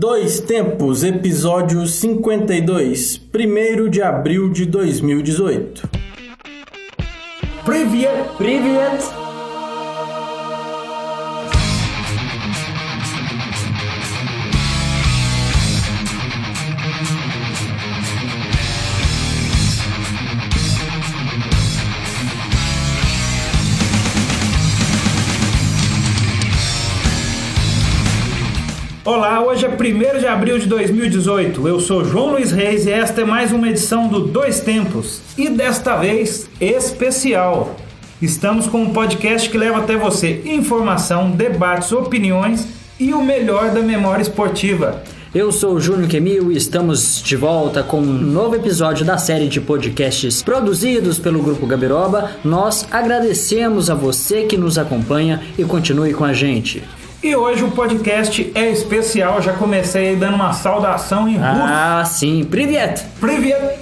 Dois Tempos, episódio 52, 1 de abril de 2018. Privet! Privet! 1 de abril de 2018. Eu sou João Luiz Reis e esta é mais uma edição do Dois Tempos. E desta vez, especial. Estamos com um podcast que leva até você informação, debates, opiniões e o melhor da memória esportiva. Eu sou o Júnior Kemil e estamos de volta com um novo episódio da série de podcasts produzidos pelo Grupo Gabiroba. Nós agradecemos a você que nos acompanha e continue com a gente. E hoje o podcast é especial, já comecei dando uma saudação em russo. Ah, sim, privet. Privet.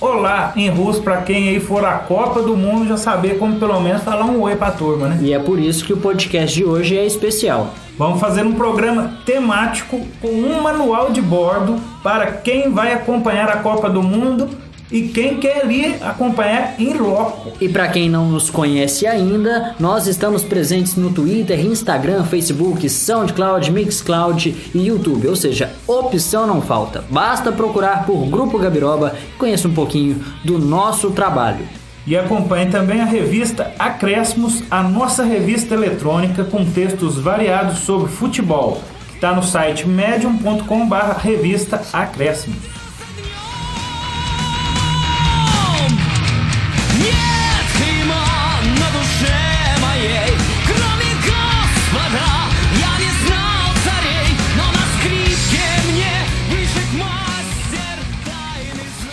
Olá em russo para quem aí for à Copa do Mundo já saber como pelo menos falar um oi para a turma, né? E é por isso que o podcast de hoje é especial. Vamos fazer um programa temático com um manual de bordo para quem vai acompanhar a Copa do Mundo e quem quer ir acompanhar em loco. E para quem não nos conhece ainda, nós estamos presentes no Twitter, Instagram, Facebook, SoundCloud, Mixcloud e YouTube. Ou seja, opção não falta. Basta procurar por Grupo Gabiroba e conheça um pouquinho do nosso trabalho. E acompanhe também a revista Acréscimos, a nossa revista eletrônica com textos variados sobre futebol, que está no site medium.com/barra revista Acréscimos.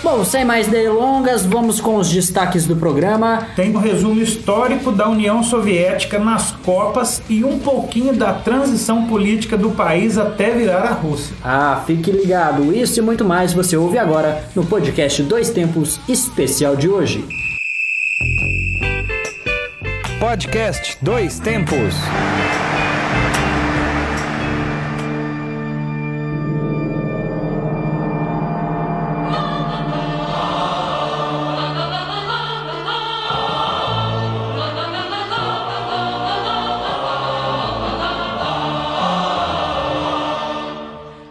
Bom, sem mais delongas, vamos com os destaques do programa. Tem um resumo histórico da União Soviética nas Copas e um pouquinho da transição política do país até virar a Rússia. Ah, fique ligado, isso e muito mais você ouve agora no podcast Dois Tempos especial de hoje. Podcast Dois Tempos.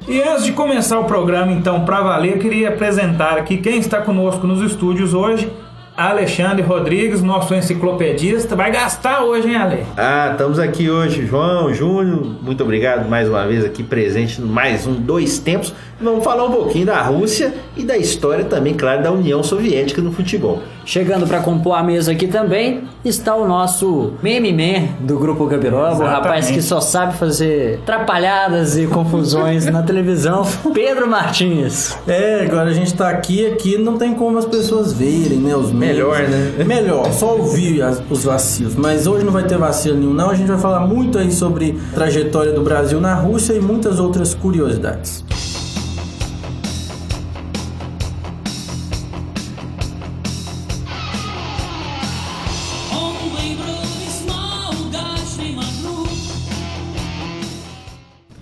E antes de começar o programa, então, para valer, eu queria apresentar aqui quem está conosco nos estúdios hoje. Alexandre Rodrigues, nosso enciclopedista. Vai gastar hoje, hein, Ale? Ah, estamos aqui hoje, João, Júnior. Muito obrigado mais uma vez aqui presente no mais um Dois Tempos. Vamos falar um pouquinho da Rússia e da história também, claro, da União Soviética no futebol. Chegando para compor a mesa aqui também está o nosso meme man do grupo Gabiroba, o rapaz que só sabe fazer trapalhadas e confusões na televisão, Pedro Martins. É, agora a gente tá aqui, aqui não tem como as pessoas verem, né? Os memes. Melhor, né? Melhor, só ouvir as- os vacilos. Mas hoje não vai ter vacilo nenhum, não. A gente vai falar muito aí sobre a trajetória do Brasil na Rússia e muitas outras curiosidades.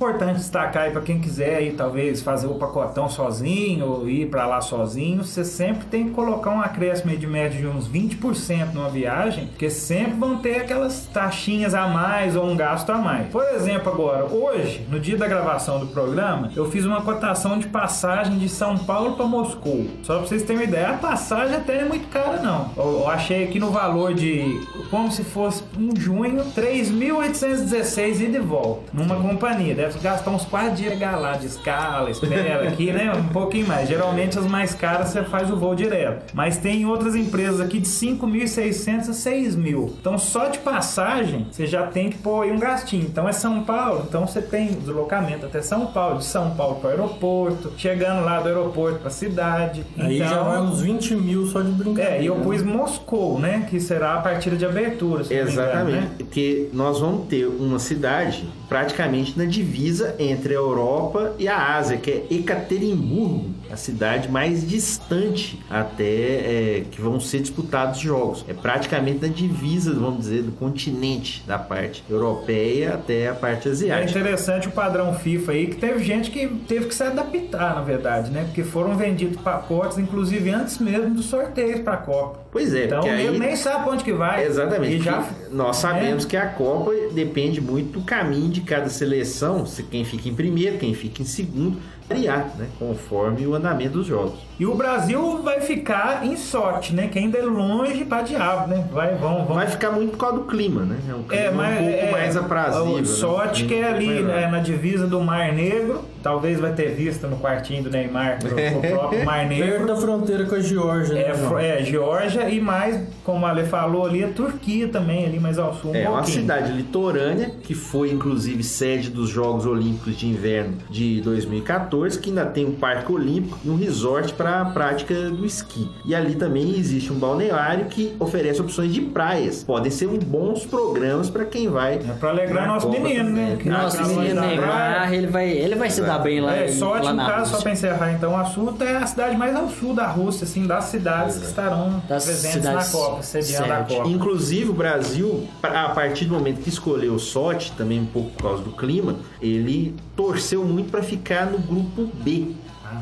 Importante destacar aí para quem quiser aí talvez fazer o pacotão sozinho ou ir para lá sozinho, você sempre tem que colocar um acréscimo de média de uns 20% numa viagem, porque sempre vão ter aquelas taxinhas a mais ou um gasto a mais. Por exemplo, agora, hoje, no dia da gravação do programa, eu fiz uma cotação de passagem de São Paulo para Moscou. Só para vocês terem uma ideia, a passagem até é muito cara não. Eu, eu achei aqui no valor de como se fosse um junho, 3.816 ida e volta numa companhia. Deve gastar uns 4 dias chegar lá de escala, espera aqui, né? Um pouquinho mais. Geralmente as mais caras você faz o voo direto. Mas tem outras empresas aqui de 5.600 a 6.000. Então só de passagem você já tem que pôr aí um gastinho. Então é São Paulo, então você tem deslocamento até São Paulo, de São Paulo para o aeroporto, chegando lá do aeroporto para a cidade. Aí então, já vai uns 20 mil só de brincadeira. é, e eu pus Moscou, né? Que será a partida de abertura. me engano, Exatamente, né? porque nós vamos ter uma cidade praticamente na divisa entre a Europa e a Ásia, que é Ekaterimburgo. a cidade mais distante até é, que vão ser disputados jogos. É praticamente na divisa, vamos dizer, do continente, da parte europeia até a parte É asiática. interessante o padrão FIFA aí, que teve gente que teve que se adaptar, na verdade, né? Porque foram vendidos pacotes, inclusive antes mesmo dos sorteios para a Copa. Pois é, Então porque aí nem sabe pra onde que vai. Exatamente. Já, Nós sabemos né? que a Copa depende muito do caminho de cada seleção, se quem fica em primeiro, quem fica em segundo, variar, né? Conforme o andamento dos jogos. E o Brasil vai ficar em sorte, né? Que ainda é longe pra diabo, né? Vai, vão, vão. Vai ficar muito por causa do clima, né? É um clima É, mas um pouco é, mais aprazível. o né? Sorte que é ali, né, na divisa do Mar Negro. Talvez vai ter vista no quartinho do Neymar pro, pro próprio Mar Perto Negro. da fronteira com a Geórgia, É, né? fro- é, Geórgia e mais, como a Ale falou ali, a Turquia também, ali mais ao sul. Um É uma pouquinho. cidade litorânea que foi inclusive sede dos Jogos Olímpicos de Inverno de 2014, que ainda tem um parque olímpico e um resort para a prática do esqui. E ali também existe um balneário que oferece opções de praias. Podem ser um bons programas para quem vai. É pra alegrar nosso Copa menino, né? Nosso menino Neymar, ele vai, ele vai se dar bem lá, É, em- sorte lá no na caso, só pra encerrar então, a Sul é a cidade mais ao sul da Rússia, assim, das cidades que estarão Das presentes cidades na Copa, sediando a. Copa. Inclusive o Brasil, pra- a partir do momento que escolheu o Sochi, também um pouco por causa do clima, ele torceu muito para ficar no grupo B.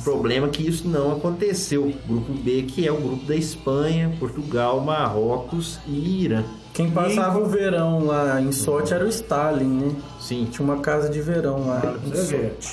Problema que isso não aconteceu. Grupo B, que é o grupo da Espanha, Portugal, Marrocos e Irã. Quem passava o verão lá em Sochi era o Stalin, né? Sim, Tinha uma casa de verão lá em.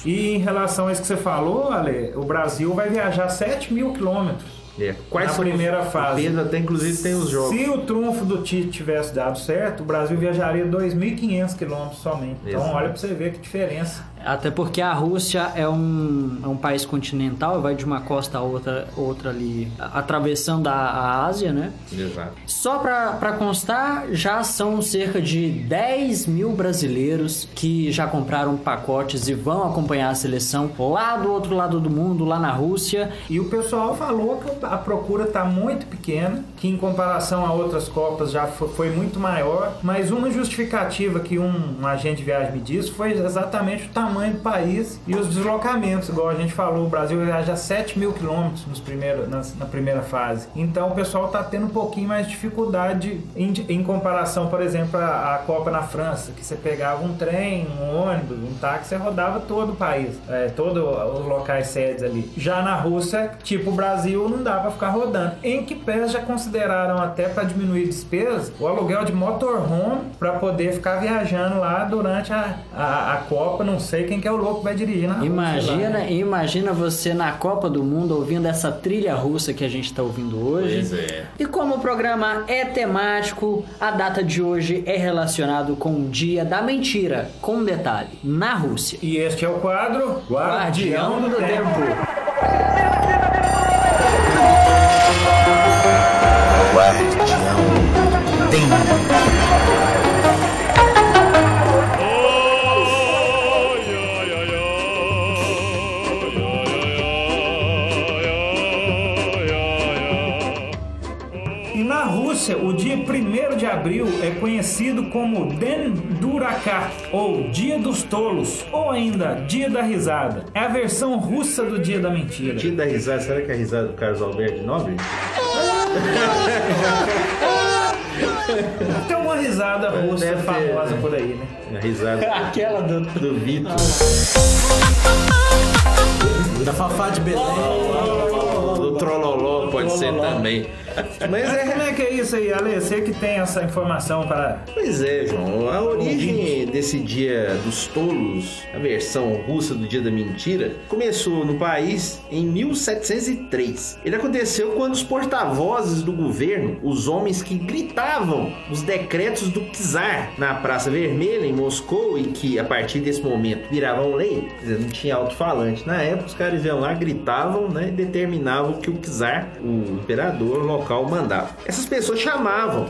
E em relação a isso que você falou, Ale, o Brasil vai viajar 7 mil quilômetros. É. Quais Na são os- primeira o fase. Pedro até inclusive tem os jogos. Se o trunfo do Tite tivesse dado certo, o Brasil viajaria 2.500 quilômetros somente. Então, Exato. olha pra você ver que diferença. Até porque a Rússia é um, é um país continental, vai de uma costa a outra, outra ali, atravessando a, a Ásia, né? Exato. Só pra pra constar, já são cerca de 10 mil brasileiros que já compraram pacotes e vão acompanhar a seleção lá do outro lado do mundo, lá na Rússia. E o pessoal falou que a procura está muito pequena, que em comparação a outras Copas já fo- foi muito maior, mas uma justificativa que um, um agente de viagem me disse foi exatamente o tamanho do país e os deslocamentos. Igual a gente falou, o Brasil viaja 7 mil quilômetros nos primeiros- nas- na primeira fase. Então o pessoal está tendo um pouquinho mais de dificuldade em, em comparação, por exemplo, à, à Copa na França, que você pegava um trem, um ônibus, um táxi, você rodava todo o país, é, todos os locais sedes ali. Já na Rússia, tipo o Brasil, não dá para ficar rodando. Em que pés já consideraram até para diminuir despesas o aluguel de motorhome para poder ficar viajando lá durante a, a, a Copa. Não sei quem que é o louco que vai dirigir na lá, Imagina, né? imagina você na Copa do Mundo ouvindo essa trilha russa que a gente está ouvindo hoje. Pois é. E como o programa é temático, a data de hoje é relacionado com o Dia da Mentira, com um detalhe, na Rússia. E este é o quadro Guardião do Tempo. E conhecido como Den Duraká, ou Dia dos Tolos, ou ainda Dia da Risada. É a versão russa do Dia da Mentira. Tira da risada, será que é a risada do Carlos Alberto de Nobre? Tem uma risada russa Deve ter, famosa né? por aí, né? A risada Aquela do... do Vitor. Da Fafá de Belém. Do Trololó pode ser também. Mas é. Como é que é isso aí, Ale? Você que tem essa informação para. Pois é, João. A origem desse dia dos tolos, a versão russa do dia da mentira, começou no país em 1703. Ele aconteceu quando os porta-vozes do governo, os homens que gritavam os decretos do czar na Praça Vermelha, em Moscou, e que a partir desse momento viravam lei, quer dizer, não tinha alto-falante na época, os caras iam lá, gritavam né, e determinavam que o czar, o imperador, imperador local mandava. Essas pessoas chamavam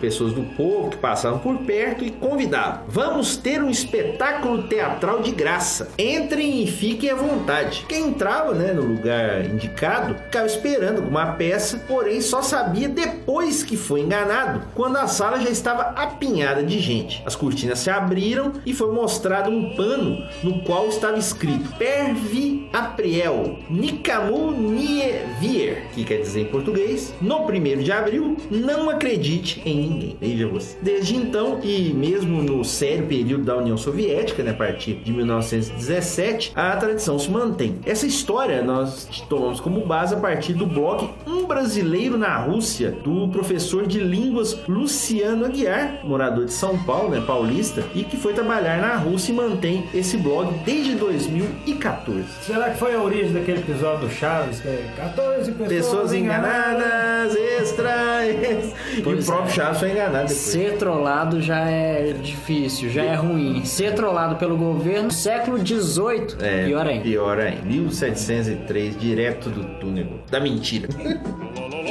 pessoas do povo que passavam por perto e convidavam. Vamos ter um espetáculo teatral de graça. Entrem e fiquem à vontade. Quem entrava né, no lugar indicado ficava esperando uma peça, porém só sabia depois que foi enganado, quando a sala já estava apinhada de gente. As cortinas se abriram e foi mostrado um pano no qual estava escrito Pervi Apriel Nicamu Nievier, que quer dizer em português, no 1 de abril, não acredite em ninguém. Veja você. Desde então, e mesmo no sério período da União Soviética, né, a partir de 1917, a tradição se mantém. Essa história nós tomamos como base a partir do blog Um Brasileiro na Rússia, do professor de línguas Luciano Aguiar, morador de São Paulo, né, paulista, e que foi trabalhar na Rússia e mantém esse blog desde 2014. Será que foi a origem daquele episódio do Chaves? Que é 14 pessoas, Pessoas enganadas, extra, extra. E o Pois próprio é. Chaves foi enganado depois. Ser trollado já é difícil, já é ruim. Ser trollado pelo governo, século XVIII, É, pior ainda. Pior ainda. 1703, direto do túnel da mentira.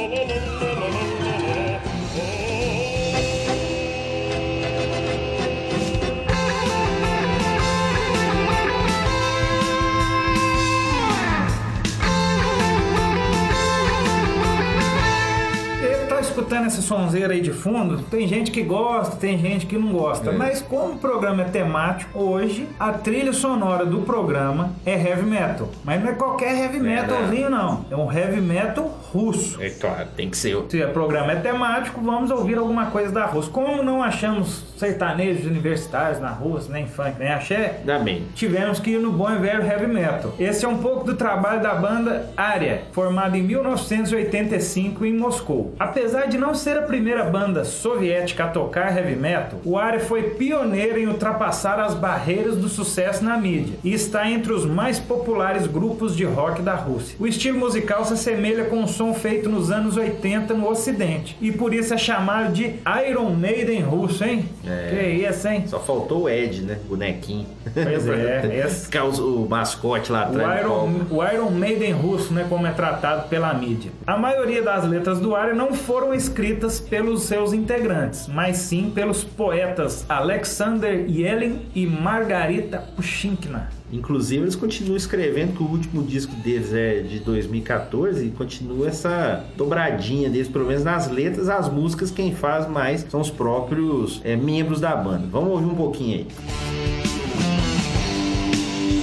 escutando essa sonzeira aí de fundo, tem gente que gosta, tem gente que não gosta. É. Mas como o programa é temático, hoje a trilha sonora do programa é heavy metal. Mas não é qualquer heavy metalzinho, não. É um heavy metal russo. É claro, tem que ser. Se o programa é temático, vamos ouvir alguma coisa da Rússia. Como não achamos sertanejos universitários na Rússia, nem funk, nem axé, bem. tivemos que ir no bom e velho heavy metal. Esse é um pouco do trabalho da banda Aria, formada em 1985 em Moscou. Apesar de não ser a primeira banda soviética a tocar heavy metal, o Aria foi pioneiro em ultrapassar as barreiras do sucesso na mídia e está entre os mais populares grupos de rock da Rússia. O estilo musical se assemelha com o som feito nos anos 80 no ocidente e por isso é chamado de Iron Maiden russo, hein? É. Que isso, hein? Só faltou o Ed, né? Bonequinho. Pois é, esse- Ficar os- o mascote lá O atrás. do Iron, o Iron Maiden russo, né, como é tratado pela mídia. A maioria das letras do Iron não foram escritas pelos seus integrantes, mas sim pelos poetas Alexander Yelin e Margarita Pushinkina. Inclusive, eles continuam escrevendo que o último disco deles é de 2014 e continua essa dobradinha deles, pelo menos nas letras, as músicas quem faz mais são os próprios é, membros da banda. Vamos ouvir um pouquinho aí.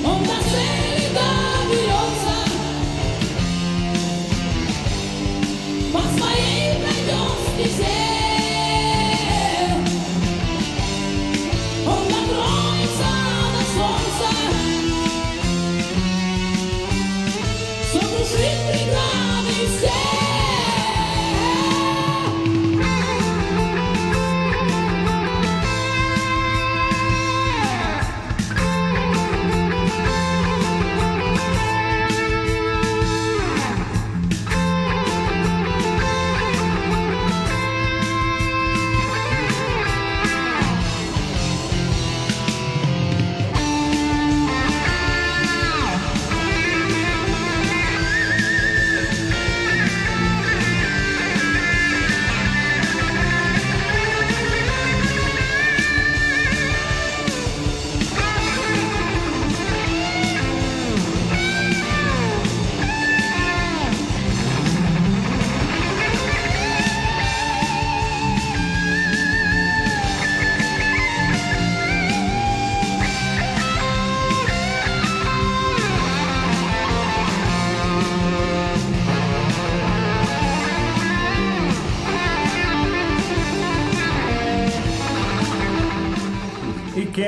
Onda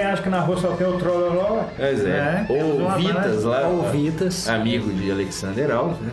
quem acha que na rua só tem o Trololó? Pois é. temos Ou Vitas lá. Ou Vitas. Amigo de Alexander Alves, né?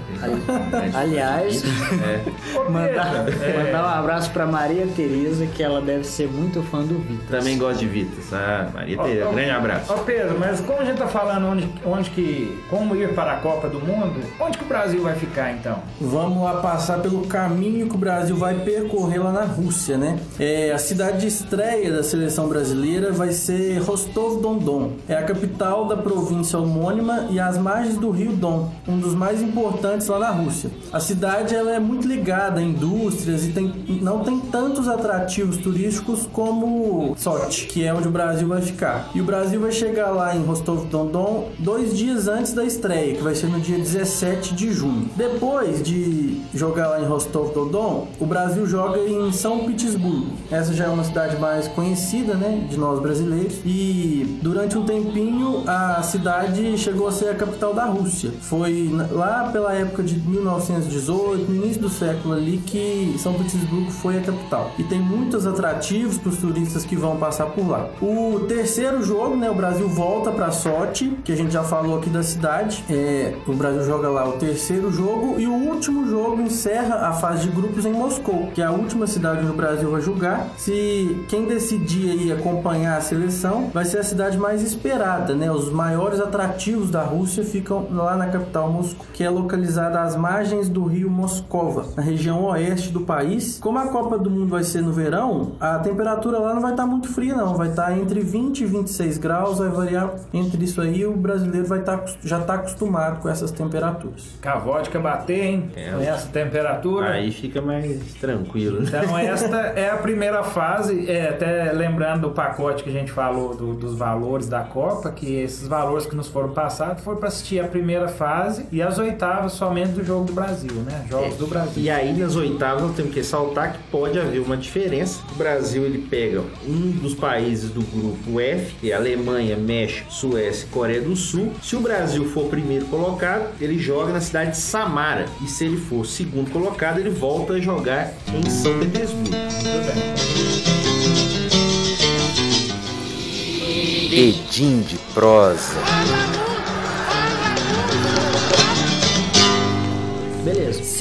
Aliás, É. Mandar, é, mandar um abraço pra Maria Tereza, que ela deve ser muito fã do Vitas. Também gosto de Vitas. Ah, Maria Ó, Tereza, ó, grande abraço. Ó Pedro, mas como a gente tá falando onde, onde que. como ir para a Copa do Mundo, onde que o Brasil vai ficar então? Vamos lá passar pelo caminho que o Brasil vai percorrer lá na Rússia, né? É, a cidade de estreia da seleção brasileira vai ser ser Rostov-Don-Don. É a capital da província homônima e às margens do rio Don, um dos mais importantes lá na Rússia. A cidade ela é muito ligada a indústrias e tem, não tem tantos atrativos turísticos como Sochi, que é onde o Brasil vai ficar. E o Brasil vai chegar lá em Rostov-Don-Don dois dias antes da estreia, que vai ser no dia 17 de junho. Depois de jogar lá em Rostov-Don-Don, o Brasil joga em São Petersburgo. Essa já é uma cidade mais conhecida, né, de nós brasileiros. E durante um tempinho a cidade chegou a ser a capital da Rússia. Foi lá pela época de 1918, no início do século ali, que São Petersburgo foi a capital. E tem muitos atrativos para os turistas que vão passar por lá. O terceiro jogo, né, o Brasil volta para Sochi, que a gente já falou aqui da cidade. É, o Brasil joga lá o terceiro jogo e o último jogo encerra a fase de grupos em Moscou, que é a última cidade onde o Brasil vai jogar. Se quem decidir aí acompanhar a seleção, vai ser a cidade mais esperada, né? Os maiores atrativos da Rússia ficam lá na capital Moscou, que é localizada às margens do rio Moscova, na região oeste do país. Como a Copa do Mundo vai ser no verão, a temperatura lá não vai estar muito fria não, vai estar entre 20 e 26 graus, vai variar entre isso aí, o brasileiro vai estar já está acostumado com essas temperaturas. Com a vodka bater, hein? É. Com essa temperatura. Aí fica mais tranquilo. né? Então esta é a primeira fase, é, até lembrando do pacote que a gente falou do- dos valores da Copa, que esses valores que nos foram passados foram para assistir a primeira fase e as oitavas somente do jogo do Brasil, né? Jogos do Brasil. E aí nas oitavas nós temos que ressaltar que pode haver uma diferença. O Brasil ele pega um dos países do grupo F, que é Alemanha, México, Suécia e Coreia do Sul. Se o Brasil for primeiro colocado, ele joga na cidade de Samara. E se ele for segundo colocado, ele volta a jogar em São Petersburgo. Muito bem. Edim de prosa.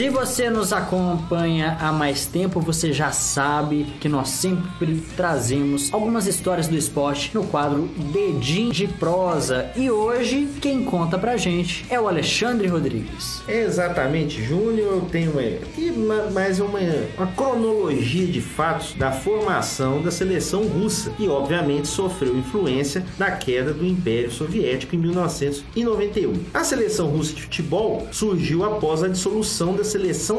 Se você nos acompanha há mais tempo, você já sabe que nós sempre trazemos algumas histórias do esporte no quadro Dedim de Prosa. E hoje, quem conta pra gente é o Alexandre Rodrigues. Exatamente, Júnior, eu tenho ma- mais uma, uma cronologia de fatos da formação da seleção russa, que obviamente sofreu influência da queda do Império Soviético em 1991. A seleção russa de futebol surgiu após a dissolução da seleção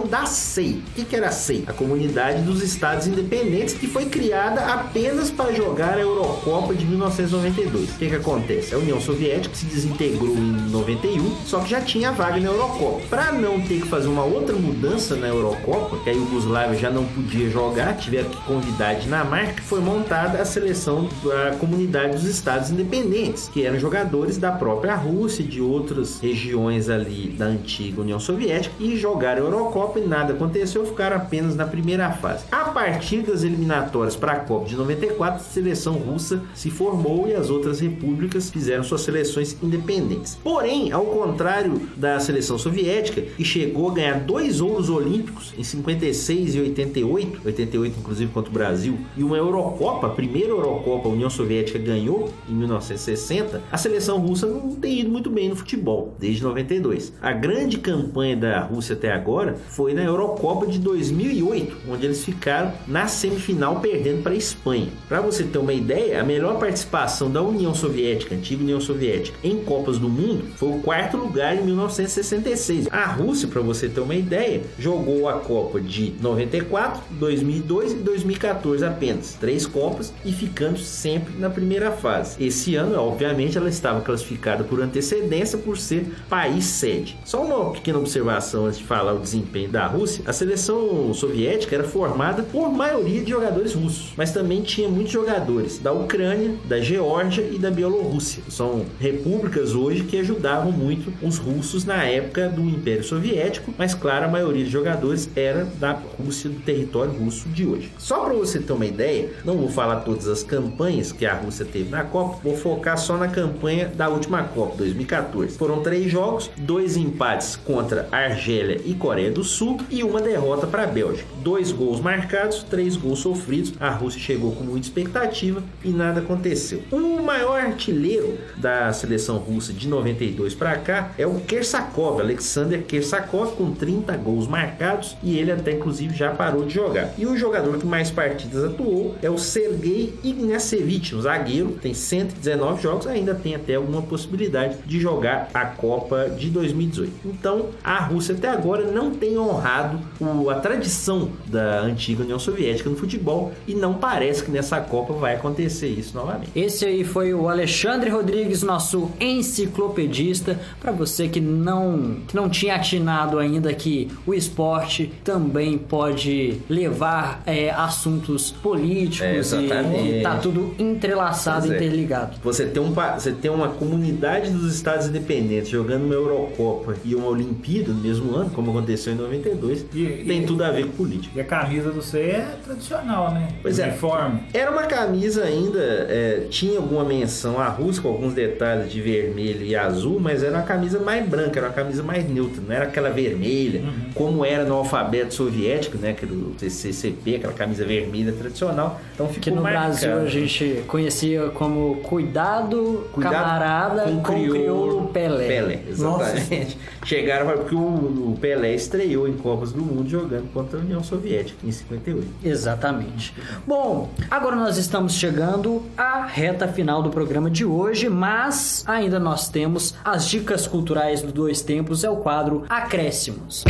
da SEI. O que, era a SEI? A Comunidade dos Estados Independentes, que foi criada apenas para jogar a Eurocopa de 1992. O que, que acontece? A União Soviética se desintegrou em 91, só que já tinha vaga na Eurocopa. Para não ter que fazer uma outra mudança na Eurocopa, que a Iugoslávia já não podia jogar, tiveram que convidar a Dinamarca, foi montada a seleção da Comunidade dos Estados Independentes, que eram jogadores da própria Rússia e de outras regiões ali da antiga União Soviética e jogaram Eurocopa e nada aconteceu, ficaram apenas na primeira fase. A partir das eliminatórias para a Copa de 94, a seleção russa se formou e as outras repúblicas fizeram suas seleções independentes. Porém, ao contrário da seleção soviética, que chegou a ganhar dois ouros olímpicos em 56 e 88, 88 inclusive contra o Brasil, e uma Eurocopa, a primeira Eurocopa a União Soviética ganhou em 1960, a seleção russa não tem ido muito bem no futebol desde 92. A grande campanha da Rússia até agora foi na Eurocopa de 2008, onde eles ficaram na semifinal perdendo para a Espanha. Para você ter uma ideia, a melhor participação da União Soviética, antiga União Soviética, em Copas do Mundo foi o quarto lugar em 1966. A Rússia, para você ter uma ideia, jogou a Copa de 94, 2002 e 2014 apenas, três Copas e ficando sempre na primeira fase. Esse ano, obviamente, ela estava classificada por antecedência por ser país sede. Só uma pequena observação antes de falar o desempenho da Rússia: a seleção soviética era formada por maioria de jogadores russos, mas também tinha muitos jogadores da Ucrânia, da Geórgia e da Bielorrússia. São repúblicas hoje que ajudavam muito os russos na época do Império Soviético, mas claro, a maioria dos jogadores era da Rússia, do território russo de hoje. Só para você ter uma ideia, não vou falar todas as campanhas que a Rússia teve na Copa, vou focar só na campanha da última Copa, 2014. Foram três jogos, dois empates contra Argélia e Coreia do Sul e uma derrota para a Bélgica. Dois gols marcados, três gols sofridos. A Rússia chegou com muita expectativa e nada aconteceu. O maior artilheiro da seleção russa de 92 para cá é o Kersakov, Alexander Kersakov, com 30 gols marcados e ele até inclusive já parou de jogar. E o jogador que mais partidas atuou é o Sergei Ignashevich, um zagueiro, tem 119 jogos, ainda tem até alguma possibilidade de jogar a Copa de 2018. Então, a Rússia até agora não tem honrado o- a tradição da antiga União Soviética no futebol e não parece que nessa Copa vai acontecer isso novamente. Esse aí foi o Alexandre Rodrigues, nosso enciclopedista. Para você que não, que não tinha atinado ainda que o esporte também pode levar é, assuntos políticos É, e tá tudo entrelaçado, é. interligado. Você tem, um, você tem uma comunidade dos Estados Independentes jogando uma Eurocopa e uma Olimpíada no mesmo ano, como aconteceu em 92, E- tem e- tudo a ver com política. E a camisa do C é tradicional, né? Pois é. Uniforme. Era uma camisa ainda, é, tinha alguma menção à Rússia, com alguns detalhes de vermelho e azul, mas era uma camisa mais branca, era uma camisa mais neutra, não era aquela vermelha, Uhum. como era no alfabeto soviético, né? Aquele CCCP, aquela camisa vermelha tradicional. Então ficou Que no. Brasil a gente conhecia como Cuidado, Cuidado Camarada com, o Crioulo Pelé. Pelé, exatamente. Chegaram porque o, o Pelé estreou em Copas do Mundo jogando contra a União Soviética em 58. Exatamente. Bom, agora nós estamos chegando à reta final do programa de hoje, mas ainda nós temos as dicas culturais do Dois Tempos, é o quadro Acréscimos.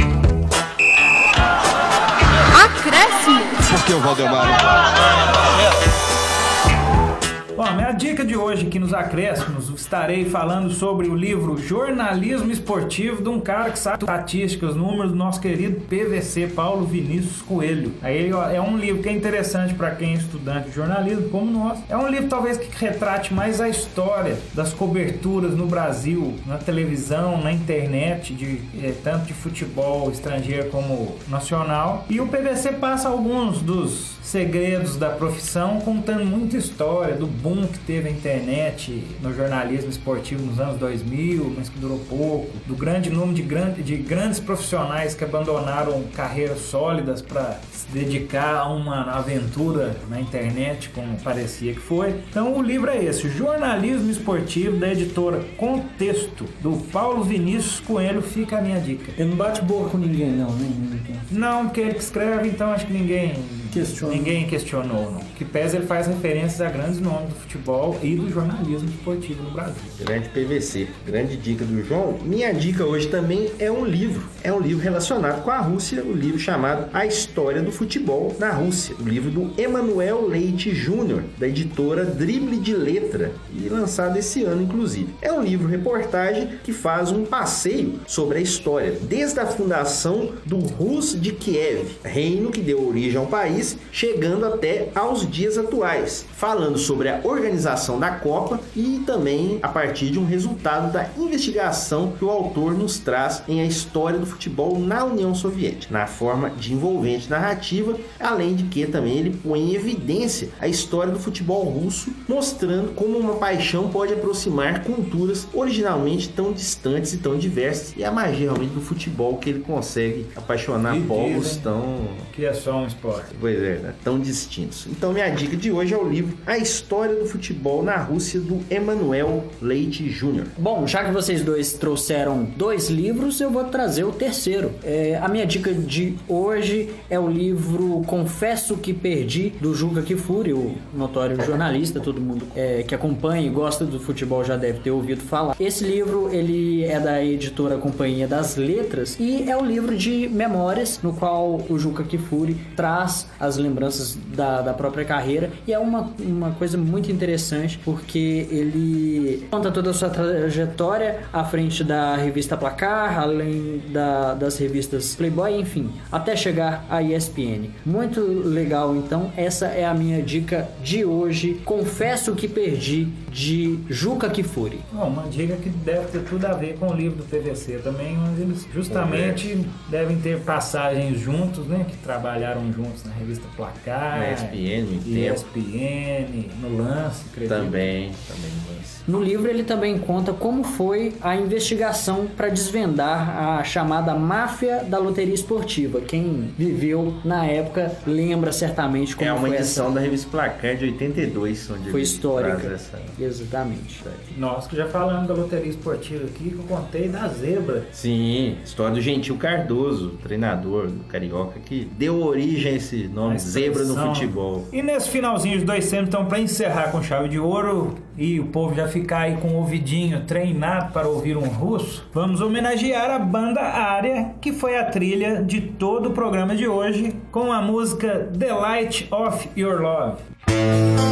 Acréscimo. Por que o Valdemar? Dica de hoje aqui nos acréscimos, estarei falando sobre o livro Jornalismo Esportivo de um cara que sabe estatísticas, números do nosso querido PVC, Paulo Vinícius Coelho. Aí é um livro que é interessante para quem é estudante de jornalismo como nós. É um livro talvez que retrate mais a história das coberturas no Brasil, na televisão, na internet, de, eh, tanto de futebol estrangeiro como nacional. E o PVC passa alguns dos segredos da profissão, contando muita história do boom que teve a internet no jornalismo esportivo nos anos 2000, mas que durou pouco, do grande número de, grande, de grandes profissionais que abandonaram carreiras sólidas para se dedicar a uma aventura na internet, como parecia que foi. Então o livro é esse, Jornalismo Esportivo, da editora Contexto, do Paulo Vinícius Coelho, fica a minha dica. Ele não bate boca com ninguém, não, né? Não, porque ele que escreve, então acho que ninguém Questiona. Ninguém questionou, não. Que pesa ele faz referências a grandes nomes do futebol e do jornalismo esportivo no Brasil. Grande PVC, grande dica do João. Minha dica hoje também é um livro. É um livro relacionado com a Rússia, o livro chamado A História do Futebol na Rússia. O livro do Emanuel Leite Júnior, da editora Drible de Letra, e lançado esse ano, inclusive. É um livro reportagem que faz um passeio sobre a história, desde a fundação do Rus de Kiev, reino que deu origem ao país, chegando até aos dias atuais, falando sobre a organização da Copa e também a partir de um resultado da investigação que o autor nos traz em a história do futebol na União Soviética, na forma de envolvente narrativa, além de que também ele põe em evidência a história do futebol russo, mostrando como uma paixão pode aproximar culturas originalmente tão distantes e tão diversas, e a magia realmente do futebol que ele consegue apaixonar E povos dizem tão Que é só um esporte. Pois é, né? tão distintos. Então minha dica de hoje é o livro A História do Futebol na Rússia do Emanuel Leite Júnior. Bom, já que vocês dois trouxeram dois livros, eu vou trazer o terceiro. É, a minha dica de hoje é o livro Confesso que Perdi, do Juca Kifuri, o notório jornalista, todo mundo é, que acompanha e gosta do futebol já deve ter ouvido falar. Esse livro, ele é da editora Companhia das Letras e é um livro de memórias no qual o Juca Kifuri traz as lembranças da, da própria carreira e é uma, uma coisa muito interessante porque ele conta toda a sua trajetória à frente da revista Placar, além da- das revistas Playboy, enfim, até chegar à ESPN. Muito legal, então, essa é a minha dica de hoje. Confesso que perdi de Juca Kifuri. Bom, uma dica que deve ter tudo a ver com o livro do PVC também, onde eles justamente devem ter passagens juntos, né? Que trabalharam juntos na revista Placar, Na ESPN. ESPN, no lance, acredito. Também, também. mas- No livro ele também conta como foi a investigação para desvendar a chamada máfia da loteria esportiva. Quem viveu na época lembra certamente como É uma foi edição essa. da revista Placar de 82, onde Foi ele histórica. essa- Exatamente. Nós que já falamos da loteria esportiva aqui, que eu contei da zebra. Sim, história do Gentil Cardoso, treinador do Carioca, que deu origem a esse nome, A zebra no futebol. E nesse finalzinho de dois tempos, então, para encerrar com chave de ouro e o povo já ficar aí com o ouvidinho treinado para ouvir um russo, vamos homenagear a banda Área, que foi a trilha de todo o programa de hoje, com a música The Light of Your Love.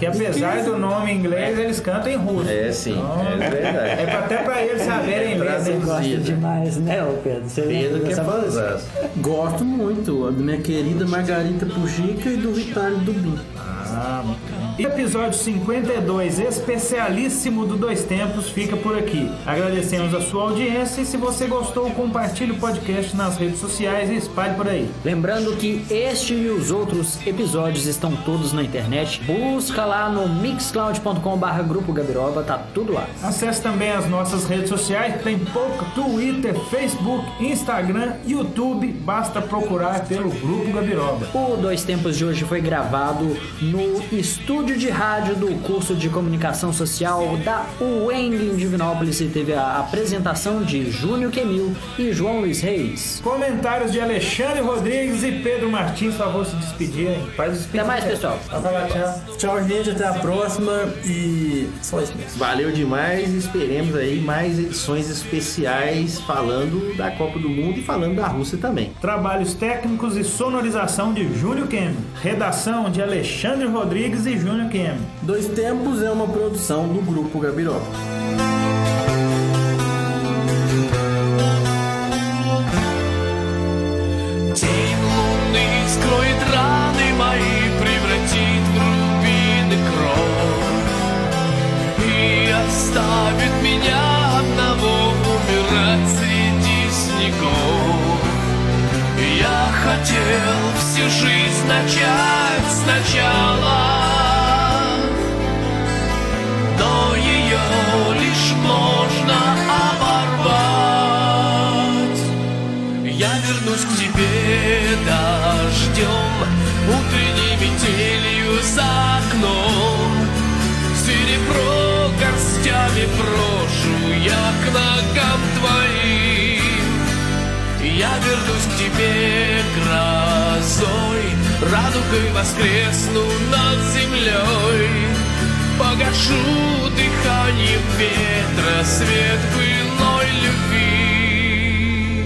Que apesar do nome em inglês, eles cantam em russo. É, sim, Então, é verdade. É pra- até para eles saberem ler, né? Você gosta Traduzida. demais, né, ô Pedro? Você lembra Pedro que é música? Gosto muito da minha querida Margarita Pujica e do Vitório Dubin. Ah, muito episódio 52, especialíssimo do Dois Tempos, fica por aqui. Agradecemos a sua audiência e se você gostou, compartilhe o podcast nas redes sociais e espalhe por aí. Lembrando que este e os outros episódios estão todos na internet. Busca lá no mixcloud.com/barra Grupo Gabiroba, tá tudo lá. Acesse também as nossas redes sociais, tem pouco Twitter, Facebook, Instagram, YouTube, basta procurar pelo Grupo Gabiroba. O Dois Tempos de hoje foi gravado no estúdio de rádio do curso de comunicação social da UENG em Divinópolis e teve a apresentação de Júnior Quemil e João Luiz Reis. Comentários de Alexandre Rodrigues e Pedro Martins, por favor, se despedirem. Faz o Até mais, pessoal. Tchau. Tchau, gente. Até a próxima. E só isso mesmo. Valeu demais, esperemos aí mais edições especiais falando da Copa do Mundo e falando da Rússia também. Trabalhos técnicos e sonorização de Júlio Kemi. Redação de Alexandre Rodrigues e Júnior Kemi. Dois Tempos é uma produção do Grupo Gabiroba. Тень луны скроет раны мои, превратит в рубины кровь И оставит меня одного умирать среди снегов Я хотел всю жизнь начать сначала вернусь к тебе грозой, радугой воскресну над землей. Погашу дыханием ветра свет былой любви.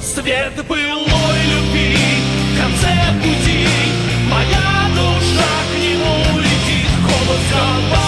Свет былой любви в конце пути Моя душа к нему летит Холод сковал